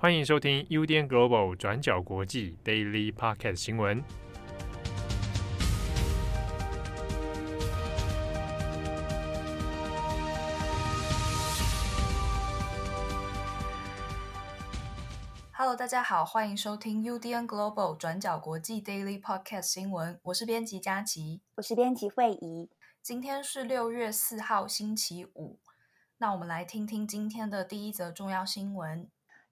欢迎收听 UDN Global 转角国际 Daily Podcast 新闻。Hello，大家好，欢迎收听 UDN Global 转角国际 Daily Podcast 新闻。我是编辑佳琪，我是编辑惠仪。今天是六月四号，星期五。那我们来听听今天的第一则重要新闻。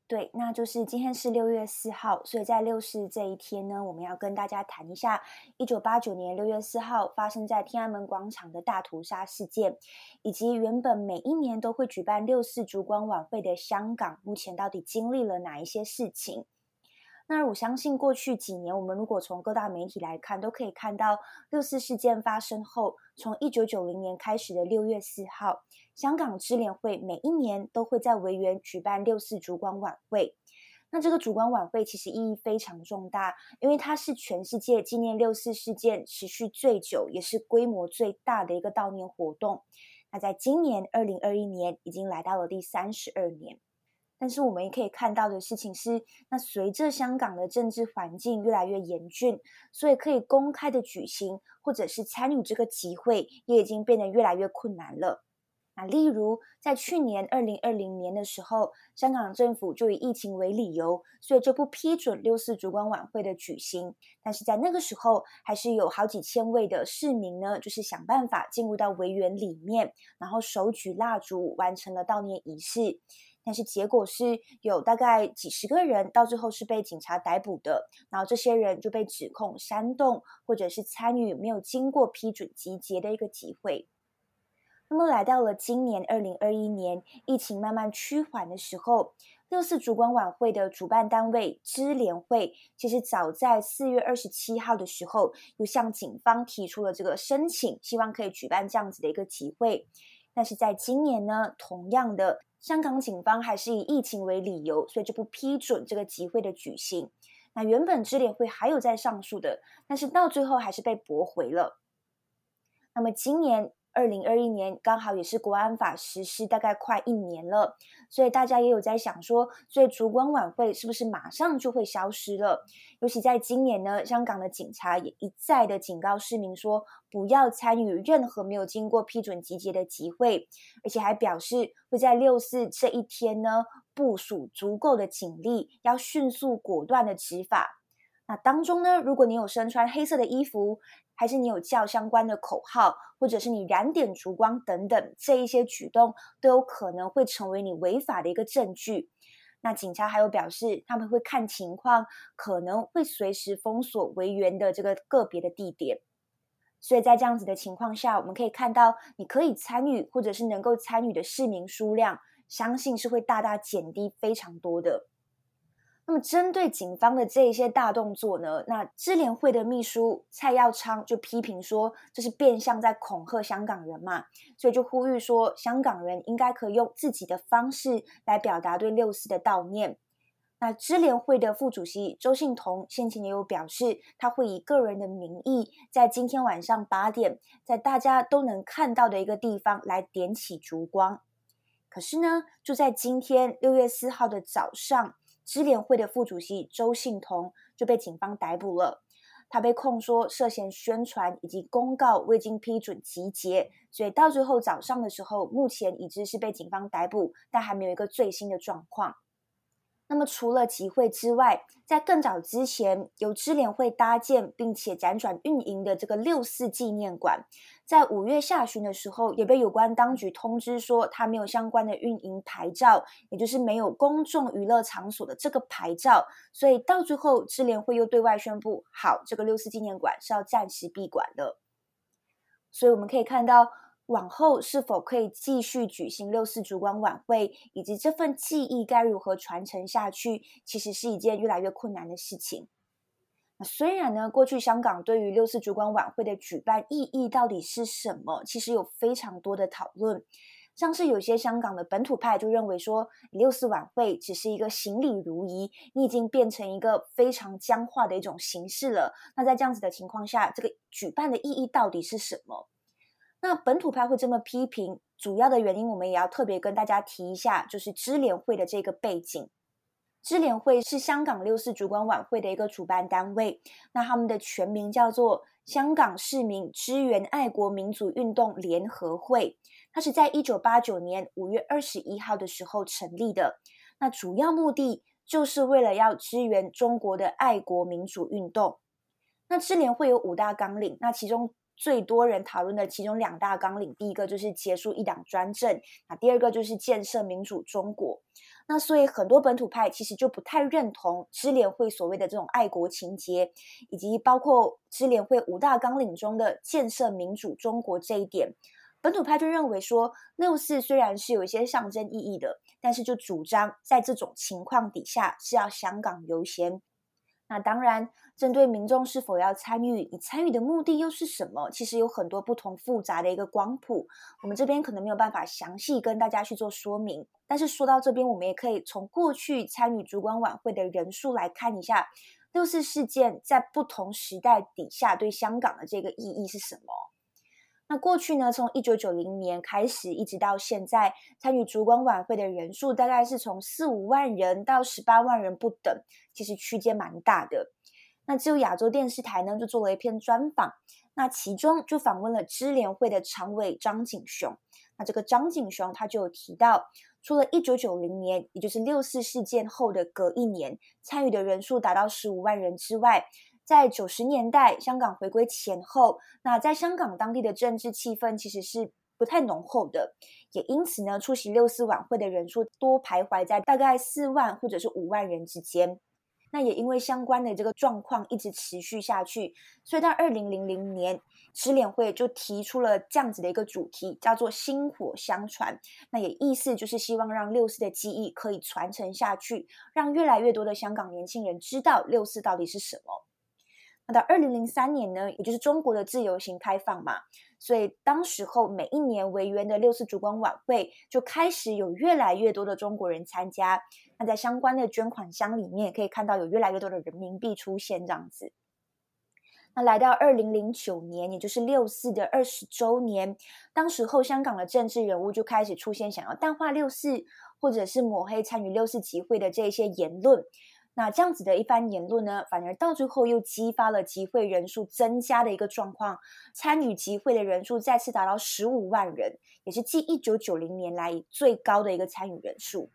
对，那就是今天是六月四号，所以在六四这一天呢，我们要跟大家谈一下一九八九年六月四号发生在天安门广场的大屠杀事件，以及原本每一年都会举办六四烛光晚会的香港，目前到底经历了哪一些事情？那我相信过去几年，我们如果从各大媒体来看，都可以看到六四事件发生后，从一九九零年开始的六月四号，香港支联会每一年都会在维园举办六四烛光晚会。那这个烛光晚会其实意义非常重大，因为它是全世界纪念六四事件持续最久，也是规模最大的一个悼念活动。那在今年二零二一年，已经来到了第三十二年。但是我们也可以看到的事情是，那随着香港的政治环境越来越严峻，所以可以公开的举行或者是参与这个集会，也已经变得越来越困难了。那例如在去年二零二零年的时候，香港政府就以疫情为理由，所以就不批准六四烛光晚会的举行。但是在那个时候，还是有好几千位的市民呢，就是想办法进入到围园里面，然后手举蜡烛，完成了悼念仪式。但是结果是有大概几十个人到最后是被警察逮捕的，然后这些人就被指控煽动或者是参与没有经过批准集结的一个集会。那么来到了今年二零二一年，疫情慢慢趋缓的时候，六四烛光晚会的主办单位支联会，其实早在四月二十七号的时候，又向警方提出了这个申请，希望可以举办这样子的一个集会。但是在今年呢，同样的。香港警方还是以疫情为理由，所以就不批准这个集会的举行。那原本支联会还有在上诉的，但是到最后还是被驳回了。那么今年。二零二一年刚好也是国安法实施大概快一年了，所以大家也有在想说，所以烛光晚会是不是马上就会消失了？尤其在今年呢，香港的警察也一再的警告市民说，不要参与任何没有经过批准集结的集会，而且还表示会在六四这一天呢，部署足够的警力，要迅速果断的执法。那当中呢，如果你有身穿黑色的衣服，还是你有叫相关的口号，或者是你燃点烛光等等，这一些举动都有可能会成为你违法的一个证据。那警察还有表示，他们会看情况，可能会随时封锁维园的这个个别的地点。所以在这样子的情况下，我们可以看到，你可以参与或者是能够参与的市民数量，相信是会大大减低非常多的。那么，针对警方的这一些大动作呢，那支联会的秘书蔡耀昌就批评说，这是变相在恐吓香港人嘛，所以就呼吁说，香港人应该可以用自己的方式来表达对六四的悼念。那支联会的副主席周幸彤先前也有表示，他会以个人的名义，在今天晚上八点，在大家都能看到的一个地方来点起烛光。可是呢，就在今天六月四号的早上。支联会的副主席周信彤就被警方逮捕了，他被控说涉嫌宣传以及公告未经批准集结，所以到最后早上的时候，目前已知是被警方逮捕，但还没有一个最新的状况。那么除了集会之外，在更早之前，由支联会搭建并且辗转运营的这个六四纪念馆，在五月下旬的时候，也被有关当局通知说，它没有相关的运营牌照，也就是没有公众娱乐场所的这个牌照，所以到最后，支联会又对外宣布，好，这个六四纪念馆是要暂时闭馆的。所以我们可以看到。往后是否可以继续举行六四烛光晚会，以及这份记忆该如何传承下去，其实是一件越来越困难的事情。那虽然呢，过去香港对于六四烛光晚会的举办意义到底是什么，其实有非常多的讨论。像是有些香港的本土派就认为说，六四晚会只是一个行礼如仪，你已经变成一个非常僵化的一种形式了。那在这样子的情况下，这个举办的意义到底是什么？那本土派会这么批评，主要的原因我们也要特别跟大家提一下，就是支联会的这个背景。支联会是香港六四烛光晚会的一个主办单位，那他们的全名叫做香港市民支援爱国民主运动联合会，它是在一九八九年五月二十一号的时候成立的，那主要目的就是为了要支援中国的爱国民主运动。那支联会有五大纲领，那其中最多人讨论的其中两大纲领，第一个就是结束一党专政，那第二个就是建设民主中国。那所以很多本土派其实就不太认同支联会所谓的这种爱国情结，以及包括支联会五大纲领中的建设民主中国这一点。本土派就认为说，六四虽然是有一些象征意义的，但是就主张在这种情况底下是要香港优先。那当然，针对民众是否要参与，你参与的目的又是什么？其实有很多不同复杂的一个光谱，我们这边可能没有办法详细跟大家去做说明。但是说到这边，我们也可以从过去参与烛光晚会的人数来看一下，六四事件在不同时代底下对香港的这个意义是什么。那过去呢，从一九九零年开始，一直到现在，参与烛光晚会的人数大概是从四五万人到十八万人不等，其实区间蛮大的。那只有亚洲电视台呢，就做了一篇专访，那其中就访问了支联会的常委张景雄。那这个张景雄他就有提到，除了一九九零年，也就是六四事件后的隔一年，参与的人数达到十五万人之外。在九十年代，香港回归前后，那在香港当地的政治气氛其实是不太浓厚的，也因此呢，出席六四晚会的人数多徘徊在大概四万或者是五万人之间。那也因为相关的这个状况一直持续下去，所以到二零零零年，支联会就提出了这样子的一个主题，叫做“薪火相传”。那也意思就是希望让六四的记忆可以传承下去，让越来越多的香港年轻人知道六四到底是什么。那到二零零三年呢，也就是中国的自由行开放嘛，所以当时候每一年维园的六四烛光晚会就开始有越来越多的中国人参加。那在相关的捐款箱里面可以看到有越来越多的人民币出现这样子。那来到二零零九年，也就是六四的二十周年，当时候香港的政治人物就开始出现想要淡化六四，或者是抹黑参与六四集会的这些言论。那这样子的一番言论呢，反而到最后又激发了集会人数增加的一个状况，参与集会的人数再次达到十五万人，也是继一九九零年来最高的一个参与人数。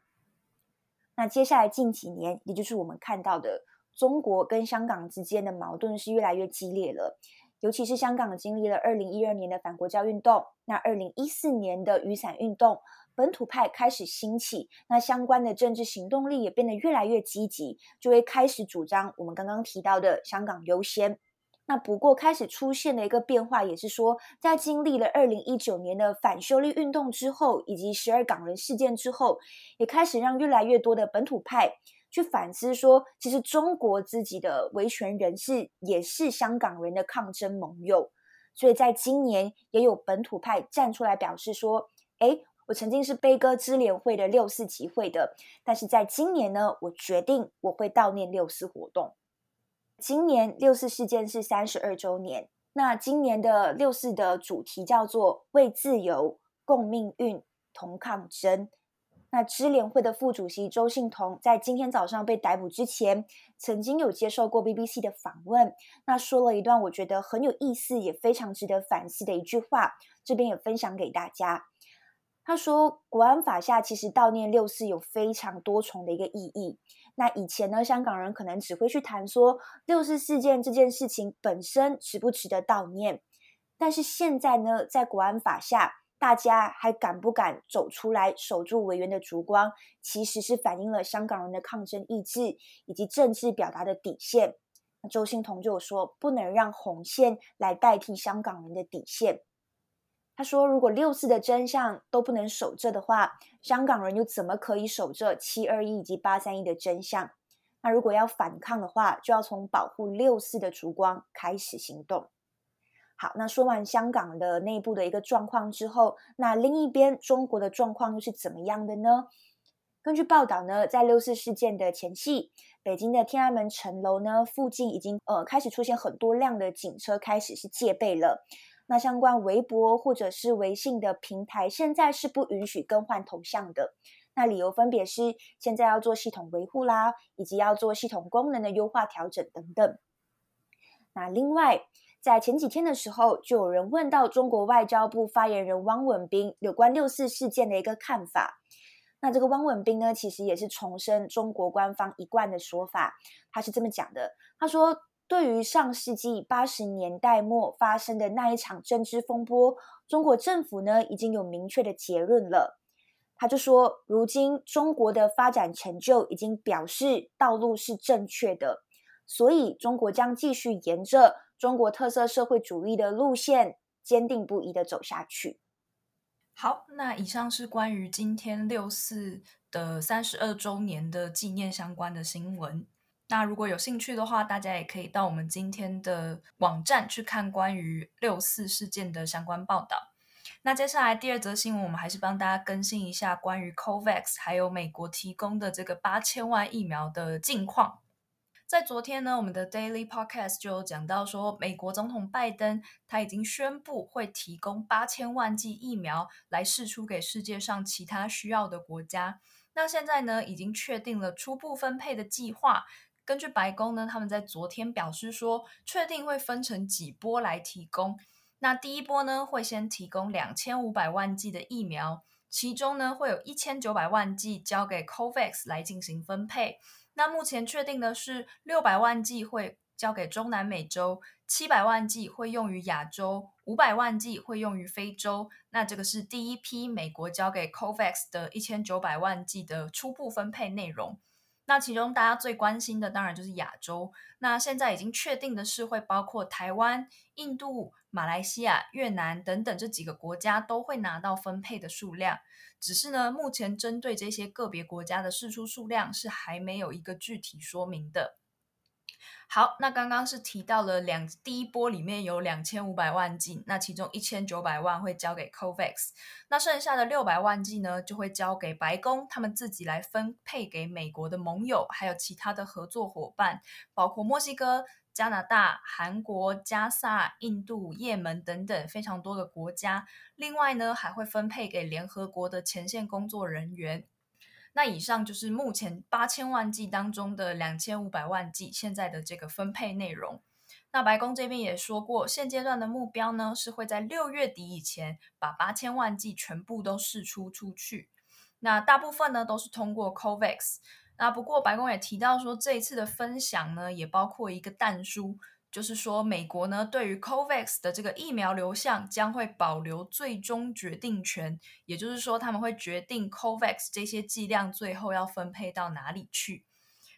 那接下来近几年，也就是我们看到的中国跟香港之间的矛盾是越来越激烈了，尤其是香港经历了二零一二年的反国教运动，那二零一四年的雨伞运动。本土派开始兴起，那相关的政治行动力也变得越来越积极，就会开始主张我们刚刚提到的香港优先。那不过开始出现的一个变化，也是说，在经历了二零一九年的反修例运动之后，以及十二港人事件之后，也开始让越来越多的本土派去反思说，其实中国自己的维权人士也是香港人的抗争盟友。所以在今年，也有本土派站出来表示说，哎。我曾经是悲歌支联会的六四集会的，但是在今年呢，我决定我会悼念六四活动。今年六四事件是三十二周年，那今年的六四的主题叫做“为自由、共命运、同抗争”。那支联会的副主席周信彤在今天早上被逮捕之前，曾经有接受过 BBC 的访问，那说了一段我觉得很有意思，也非常值得反思的一句话，这边也分享给大家。他说：“国安法下，其实悼念六四有非常多重的一个意义。那以前呢，香港人可能只会去谈说六四事件这件事情本身值不值得悼念。但是现在呢，在国安法下，大家还敢不敢走出来守住维园的烛光，其实是反映了香港人的抗争意志以及政治表达的底线。周幸彤就说，不能让红线来代替香港人的底线。”他说：“如果六四的真相都不能守着的话，香港人又怎么可以守着七二一以及八三一的真相？那如果要反抗的话，就要从保护六四的烛光开始行动。”好，那说完香港的内部的一个状况之后，那另一边中国的状况又是怎么样的呢？根据报道呢，在六四事件的前夕，北京的天安门城楼呢附近已经呃开始出现很多辆的警车，开始是戒备了。那相关微博或者是微信的平台，现在是不允许更换头像的。那理由分别是现在要做系统维护啦，以及要做系统功能的优化调整等等。那另外，在前几天的时候，就有人问到中国外交部发言人汪文斌有关六四事件的一个看法。那这个汪文斌呢，其实也是重申中国官方一贯的说法，他是这么讲的：他说，对于上世纪八十年代末发生的那一场政治风波，中国政府呢已经有明确的结论了。他就说，如今中国的发展成就已经表示道路是正确的，所以中国将继续沿着中国特色社会主义的路线，坚定不移的走下去。好，那以上是关于今天六四的三十二周年的纪念相关的新闻。那如果有兴趣的话，大家也可以到我们今天的网站去看关于六四事件的相关报道。那接下来第二则新闻，我们还是帮大家更新一下关于 COVAX 还有美国提供的这个八千万疫苗的近况。在昨天呢，我们的 Daily Podcast 就有讲到说，美国总统拜登他已经宣布会提供八千万剂疫苗来试出给世界上其他需要的国家。那现在呢，已经确定了初步分配的计划。根据白宫呢，他们在昨天表示说，确定会分成几波来提供。那第一波呢，会先提供两千五百万剂的疫苗，其中呢，会有一千九百万剂交给 COVAX 来进行分配。那目前确定的是六百万剂会交给中南美洲，七百万剂会用于亚洲，五百万剂会用于非洲。那这个是第一批美国交给 COVAX 的一千九百万剂的初步分配内容。那其中大家最关心的当然就是亚洲。那现在已经确定的是会包括台湾、印度、马来西亚、越南等等这几个国家都会拿到分配的数量。只是呢，目前针对这些个别国家的释出数量是还没有一个具体说明的。好，那刚刚是提到了两第一波里面有两千五百万剂，那其中一千九百万会交给 COVAX，那剩下的六百万剂呢，就会交给白宫，他们自己来分配给美国的盟友，还有其他的合作伙伴，包括墨西哥、加拿大、韩国、加萨、印度、也门等等非常多的国家。另外呢，还会分配给联合国的前线工作人员。那以上就是目前八千万剂当中的两千五百万剂现在的这个分配内容。那白宫这边也说过，现阶段的目标呢是会在六月底以前把八千万剂全部都试出出去。那大部分呢都是通过 COVAX。那不过白宫也提到说，这一次的分享呢也包括一个弹书。就是说，美国呢对于 COVAX 的这个疫苗流向将会保留最终决定权，也就是说，他们会决定 COVAX 这些剂量最后要分配到哪里去。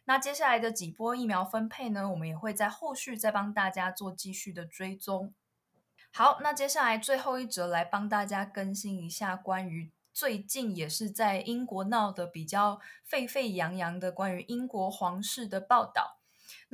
那接下来的几波疫苗分配呢，我们也会在后续再帮大家做继续的追踪。好，那接下来最后一则来帮大家更新一下关于最近也是在英国闹得比较沸沸扬扬的关于英国皇室的报道。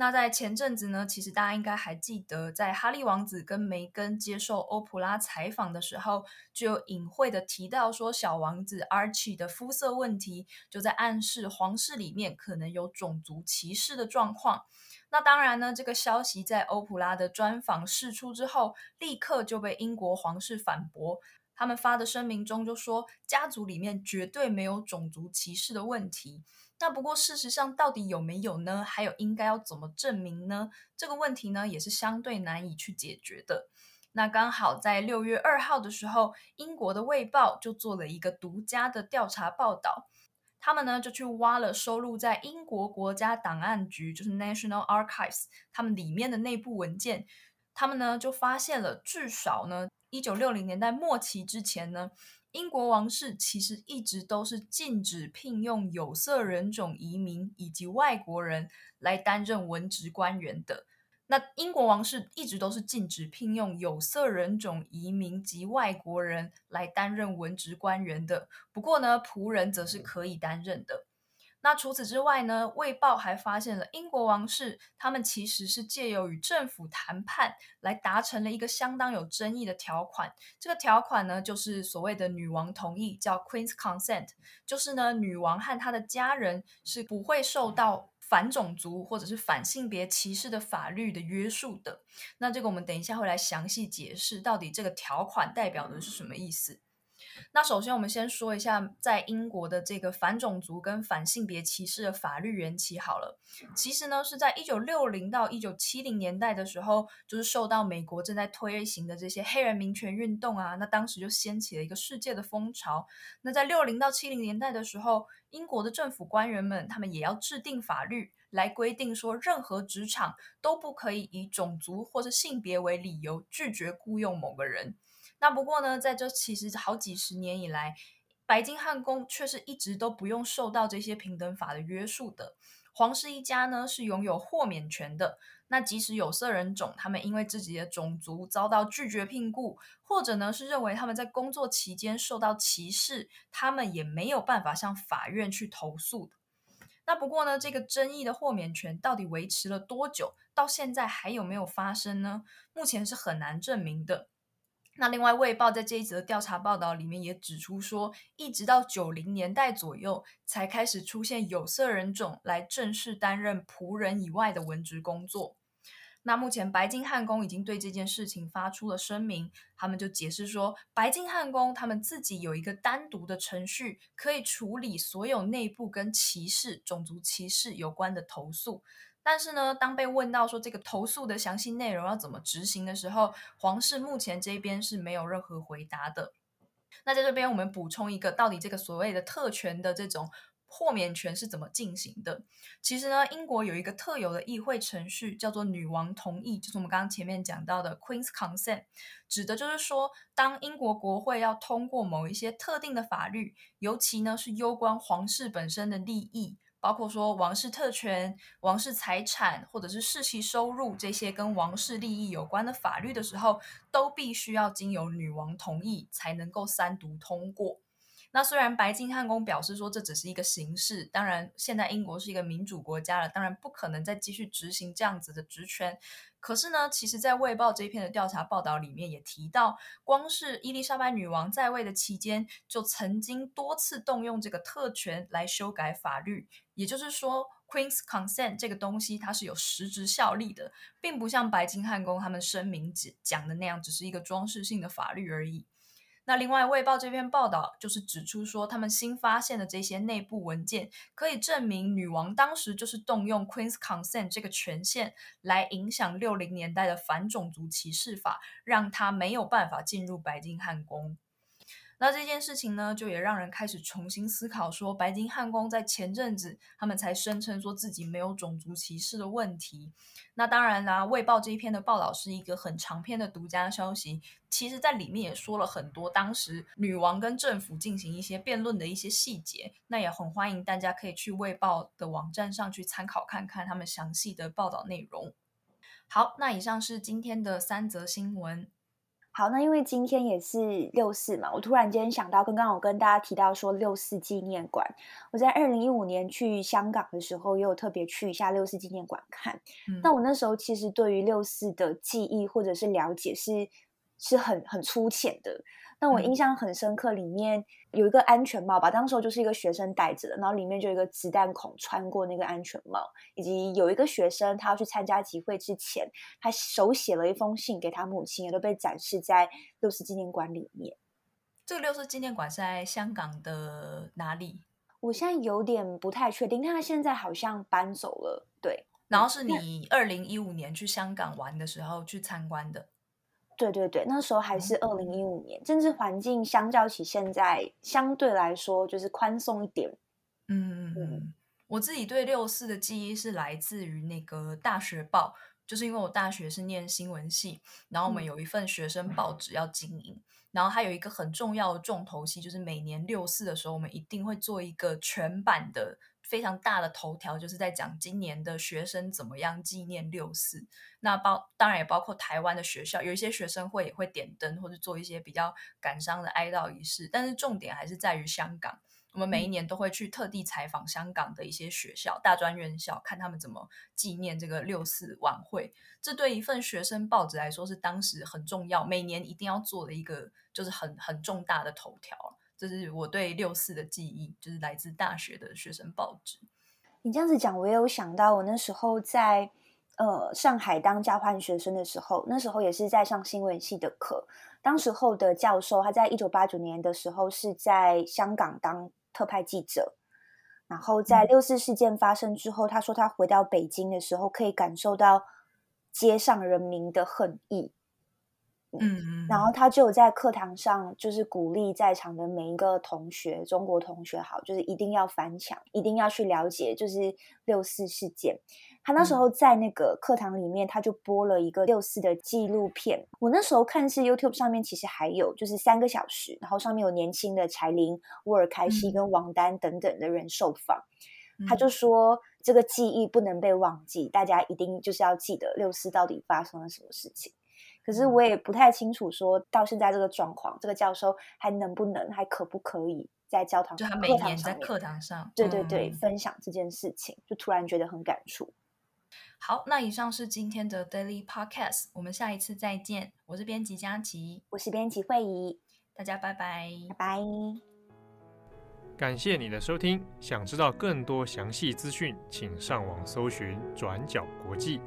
那在前阵子呢，其实大家应该还记得，在哈利王子跟梅根接受欧普拉采访的时候，就有隐晦的提到说，小王子 Archie 的肤色问题，就在暗示皇室里面可能有种族歧视的状况。那当然呢，这个消息在欧普拉的专访释出之后，立刻就被英国皇室反驳。他们发的声明中就说，家族里面绝对没有种族歧视的问题。那不过，事实上到底有没有呢？还有应该要怎么证明呢？这个问题呢，也是相对难以去解决的。那刚好在六月二号的时候，英国的《卫报》就做了一个独家的调查报道，他们呢就去挖了收录在英国国家档案局，就是 National Archives，他们里面的内部文件，他们呢就发现了至少呢，一九六零年代末期之前呢。英国王室其实一直都是禁止聘用有色人种移民以及外国人来担任文职官员的。那英国王室一直都是禁止聘用有色人种移民及外国人来担任文职官员的。不过呢，仆人则是可以担任的。那除此之外呢，《卫报》还发现了英国王室，他们其实是借由与政府谈判来达成了一个相当有争议的条款。这个条款呢，就是所谓的女王同意，叫 Queen's Consent，就是呢，女王和她的家人是不会受到反种族或者是反性别歧视的法律的约束的。那这个我们等一下会来详细解释，到底这个条款代表的是什么意思。那首先，我们先说一下在英国的这个反种族跟反性别歧视的法律缘起好了。其实呢，是在一九六零到一九七零年代的时候，就是受到美国正在推行的这些黑人民权运动啊，那当时就掀起了一个世界的风潮。那在六零到七零年代的时候，英国的政府官员们他们也要制定法律来规定说，任何职场都不可以以种族或者性别为理由拒绝雇佣某个人。那不过呢，在这其实好几十年以来，白金汉宫却是一直都不用受到这些平等法的约束的。皇室一家呢是拥有豁免权的。那即使有色人种他们因为自己的种族遭到拒绝聘雇，或者呢是认为他们在工作期间受到歧视，他们也没有办法向法院去投诉的。那不过呢，这个争议的豁免权到底维持了多久？到现在还有没有发生呢？目前是很难证明的。那另外，《卫报》在这一则调查报道里面也指出说，一直到九零年代左右，才开始出现有色人种来正式担任仆人以外的文职工作。那目前白金汉宫已经对这件事情发出了声明，他们就解释说，白金汉宫他们自己有一个单独的程序，可以处理所有内部跟歧视、种族歧视有关的投诉。但是呢，当被问到说这个投诉的详细内容要怎么执行的时候，皇室目前这边是没有任何回答的。那在这边我们补充一个，到底这个所谓的特权的这种豁免权是怎么进行的？其实呢，英国有一个特有的议会程序，叫做女王同意，就是我们刚刚前面讲到的 Queen's Consent，指的就是说，当英国国会要通过某一些特定的法律，尤其呢是攸关皇室本身的利益。包括说王室特权、王室财产或者是世袭收入这些跟王室利益有关的法律的时候，都必须要经由女王同意才能够三读通过。那虽然白金汉宫表示说这只是一个形式，当然现在英国是一个民主国家了，当然不可能再继续执行这样子的职权。可是呢，其实，在《卫报》这一篇的调查报道里面也提到，光是伊丽莎白女王在位的期间，就曾经多次动用这个特权来修改法律。也就是说，Queen's Consent 这个东西它是有实质效力的，并不像白金汉宫他们声明讲的那样，只是一个装饰性的法律而已。那另外，《卫报》这篇报道就是指出说，他们新发现的这些内部文件可以证明，女王当时就是动用 Queen's Consent 这个权限来影响六零年代的反种族歧视法，让她没有办法进入白金汉宫。那这件事情呢，就也让人开始重新思考，说白金汉宫在前阵子他们才声称说自己没有种族歧视的问题。那当然啦，《卫报》这一篇的报道是一个很长篇的独家消息，其实在里面也说了很多当时女王跟政府进行一些辩论的一些细节。那也很欢迎大家可以去《卫报》的网站上去参考看看他们详细的报道内容。好，那以上是今天的三则新闻。好，那因为今天也是六四嘛，我突然间想到，刚刚我跟大家提到说六四纪念馆，我在二零一五年去香港的时候，也有特别去一下六四纪念馆看。嗯，那我那时候其实对于六四的记忆或者是了解是是很很粗浅的。但我印象很深刻，里面有一个安全帽吧，当时候就是一个学生戴着的，然后里面就有一个子弹孔穿过那个安全帽，以及有一个学生他要去参加集会之前，他手写了一封信给他母亲，也都被展示在六四纪念馆里面。这个六四纪念馆是在香港的哪里？我现在有点不太确定，但他现在好像搬走了。对，然后是你二零一五年去香港玩的时候去参观的。对对对，那时候还是二零一五年，政治环境相较起现在相对来说就是宽松一点。嗯嗯嗯，我自己对六四的记忆是来自于那个大学报，就是因为我大学是念新闻系，然后我们有一份学生报纸要经营，嗯、然后还有一个很重要的重头戏，就是每年六四的时候，我们一定会做一个全版的。非常大的头条就是在讲今年的学生怎么样纪念六四，那包当然也包括台湾的学校，有一些学生会也会点灯或者做一些比较感伤的哀悼仪式，但是重点还是在于香港。我们每一年都会去特地采访香港的一些学校、大专院校，看他们怎么纪念这个六四晚会。这对一份学生报纸来说是当时很重要，每年一定要做的一个就是很很重大的头条。这是我对六四的记忆，就是来自大学的学生报纸。你这样子讲，我也有想到，我那时候在呃上海当交换学生的时候，那时候也是在上新闻系的课。当时候的教授，他在一九八九年的时候是在香港当特派记者，然后在六四事件发生之后，他说他回到北京的时候，可以感受到街上人民的恨意。嗯，然后他就在课堂上，就是鼓励在场的每一个同学，中国同学好，就是一定要翻墙，一定要去了解，就是六四事件。他那时候在那个课堂里面，他就播了一个六四的纪录片。我那时候看是 YouTube 上面，其实还有就是三个小时，然后上面有年轻的柴玲、沃尔开西跟王丹等等的人受访。他就说，这个记忆不能被忘记，大家一定就是要记得六四到底发生了什么事情。可是我也不太清楚，说到现在这个状况，这个教授还能不能，还可不可以在教堂？就他每年在课堂上，对对对，嗯、分享这件事情，就突然觉得很感触。好，那以上是今天的 Daily Podcast，我们下一次再见。我是编辑佳琪，我是编辑慧仪，大家拜拜，拜拜。感谢你的收听，想知道更多详细资讯，请上网搜寻转角国际。